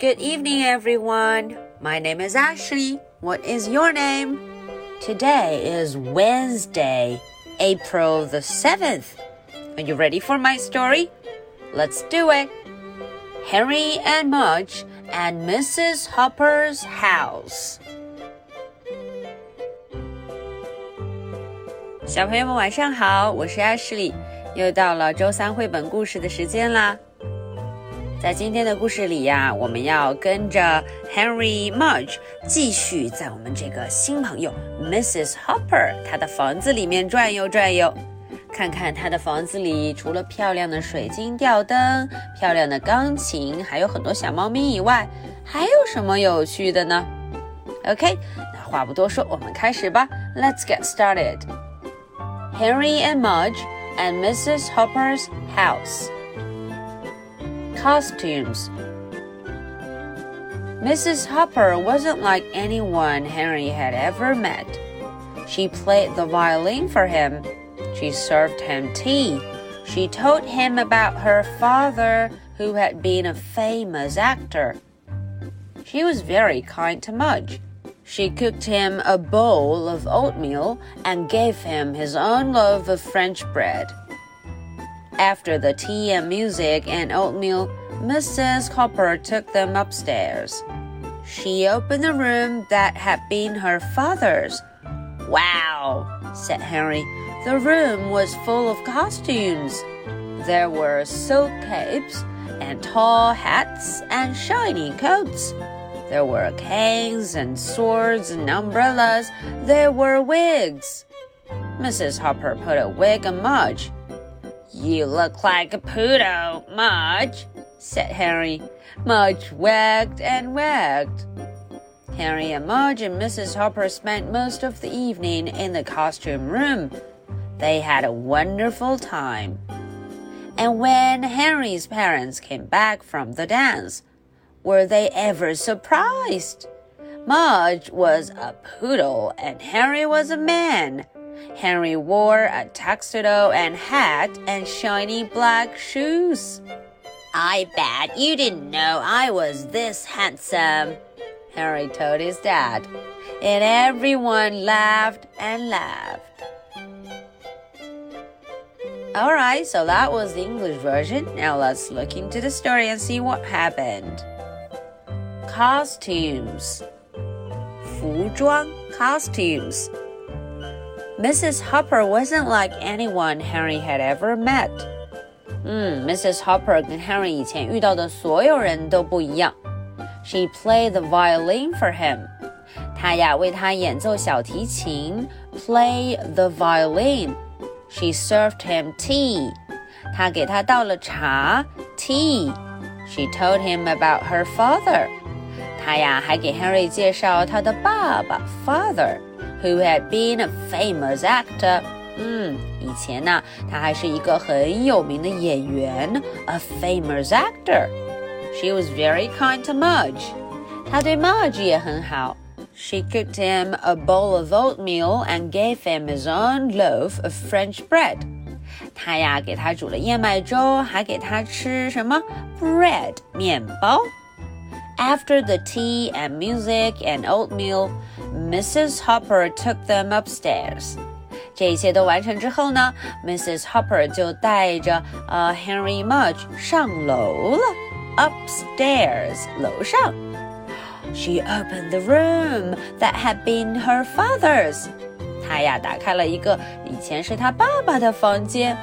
Good evening, everyone. My name is Ashley. What is your name? Today is Wednesday, April the 7th. Are you ready for my story? Let's do it. Henry and Mudge and Mrs. Hopper's house. 小朋友们晚上好，我是 Ashley，又到了周三绘本故事的时间啦。 在今天的故事里呀，我们要跟着 Henry Mudge 继续在我们这个新朋友 Mrs. Hopper 她的房子里面转悠转悠，看看她的房子里除了漂亮的水晶吊灯、漂亮的钢琴，还有很多小猫咪以外，还有什么有趣的呢？OK，那话不多说，我们开始吧。Let's get started. Henry and Mudge and Mrs. Hopper's house. Costumes. Mrs. Hopper wasn't like anyone Henry had ever met. She played the violin for him. She served him tea. She told him about her father, who had been a famous actor. She was very kind to Mudge. She cooked him a bowl of oatmeal and gave him his own loaf of French bread. After the tea and music and oatmeal, Mrs. Hopper took them upstairs. She opened the room that had been her father's. Wow, said Henry. The room was full of costumes. There were silk capes and tall hats and shiny coats. There were canes and swords and umbrellas. There were wigs. Mrs. Hopper put a wig on Mudge. You look like a poodle, Mudge, said Harry. Mudge wagged and wagged. Harry and Mudge and Mrs. Hopper spent most of the evening in the costume room. They had a wonderful time. And when Harry's parents came back from the dance, were they ever surprised? Mudge was a poodle and Harry was a man. Henry wore a tuxedo and hat and shiny black shoes. I bet you didn't know I was this handsome, Henry told his dad. And everyone laughed and laughed. Alright, so that was the English version. Now let's look into the story and see what happened. Costumes. 服装 costumes. Mrs. Hopper wasn't like anyone Henry had ever met. 嗯，Mrs. Hopper 跟 Henry 以前遇到的所有人都不一样。She played the violin for him. 她呀为他演奏小提琴，play the violin. She served him tea. 她给他倒了茶，tea. She told him about her father. 她呀还给 Henry 介绍他的爸爸，father。 who had been a famous actor. 嗯，以前呢，他还是一个很有名的演员，a famous actor. She was very kind to Mudge. 她对 Mudge 也很好。She cooked him a bowl of oatmeal and gave him his own loaf of French bread. 她呀给他煮了燕麦粥，还给他吃什么 bread 面包。 after the tea and music and oatmeal, Mrs. Hopper took them upstairs. 这一切都完成之后呢，Mrs. Hopper 就带着呃 Henry Mudge 上楼了，upstairs 楼上。She opened the room that had been her father's. 她呀打开了一个以前是她爸爸的房间。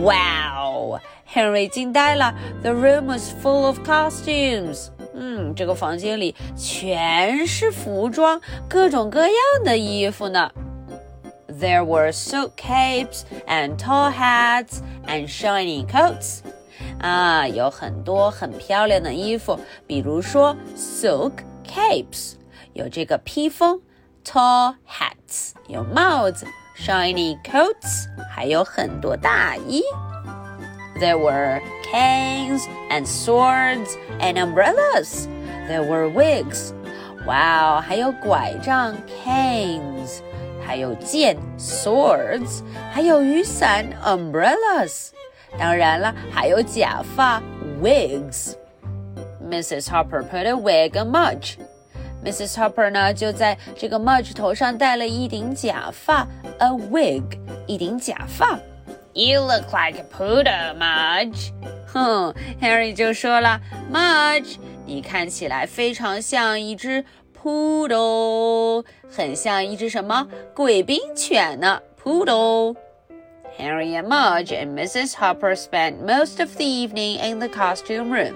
Wow! Henry 惊呆了。The room was full of costumes. 嗯，这个房间里全是服装，各种各样的衣服呢。There were silk capes and tall hats and shiny coats. 啊，有很多很漂亮的衣服，比如说 silk capes，有这个披风；tall hats，有帽子；shiny coats，还有很多大衣。There were canes and swords and umbrellas. There were wigs. Wow, 还有拐杖 canes，还有剑 swords，还有雨伞 umbrellas。当然了，还有假发 wigs。 Mrs. Hopper put a wig on Mudge. Mrs. Hopper 呢，就在这个 Mudge 头上戴了一顶假发，a wig，一顶假发。You look like a poodle, Mudge。 哼，Harry 就说了，Mudge，你看起来非常像一只 poodle，很像一只什么贵宾犬呢？Poodle。Harry and Mudge and Mrs. Hopper spent most of the evening in the costume room.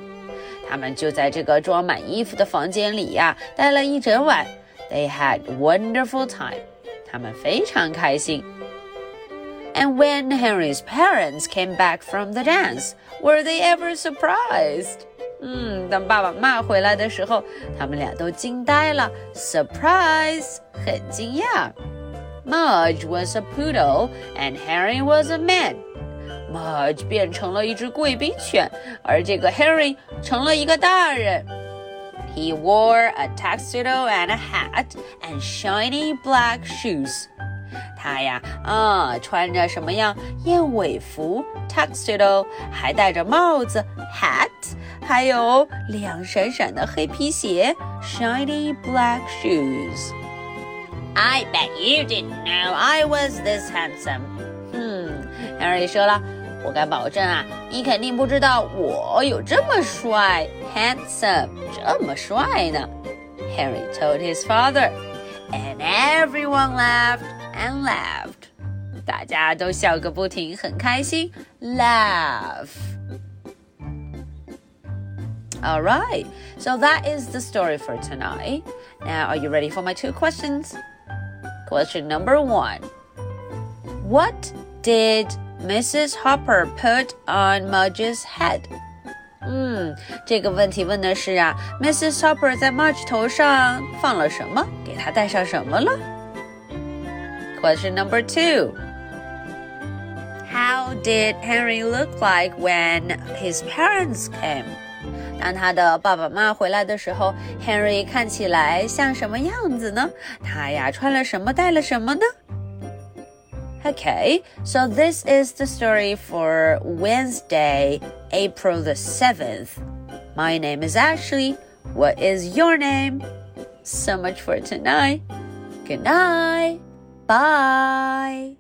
他们就在这个装满衣服的房间里呀，待了一整晚。They had wonderful time. 他们非常开心。And when Henry's parents came back from the dance, were they ever surprised? 嗯，当爸爸妈妈回来的时候，他们俩都惊呆了，surprise，很惊讶。Mudge was a poodle and Harry was a man. Mudge 变成了一只贵宾犬，而这个 Harry 成了一个大人。He wore a tuxedo and a hat and shiny black shoes. 他呀，啊，穿着什么样燕尾服 tuxedo，还戴着帽子 hat，还有亮闪闪的黑皮鞋 shiny black shoes。I bet you didn't know I was this handsome。嗯，Harry 说了，我敢保证啊，你肯定不知道我有这么帅，handsome，这么帅呢。Harry told his father, and everyone laughed and laughed. 大家都笑个不停，很开心，laugh。All right, so that is the story for tonight. Now, are you ready for my two questions? Question number one What did Mrs. Hopper put on Mudge's head? 嗯，这个问题问的是啊，Mrs. Hopper 在 Mudge 头上放了什么？给她戴上什么了 ？Question number two. How did Henry look like when his parents came? 当他的爸爸妈妈回来的时候，Henry 看起来像什么样子呢？他呀穿了什么，戴了什么呢？Okay, so this is the story for Wednesday, April the 7th. My name is Ashley. What is your name? So much for tonight. Good night. Bye.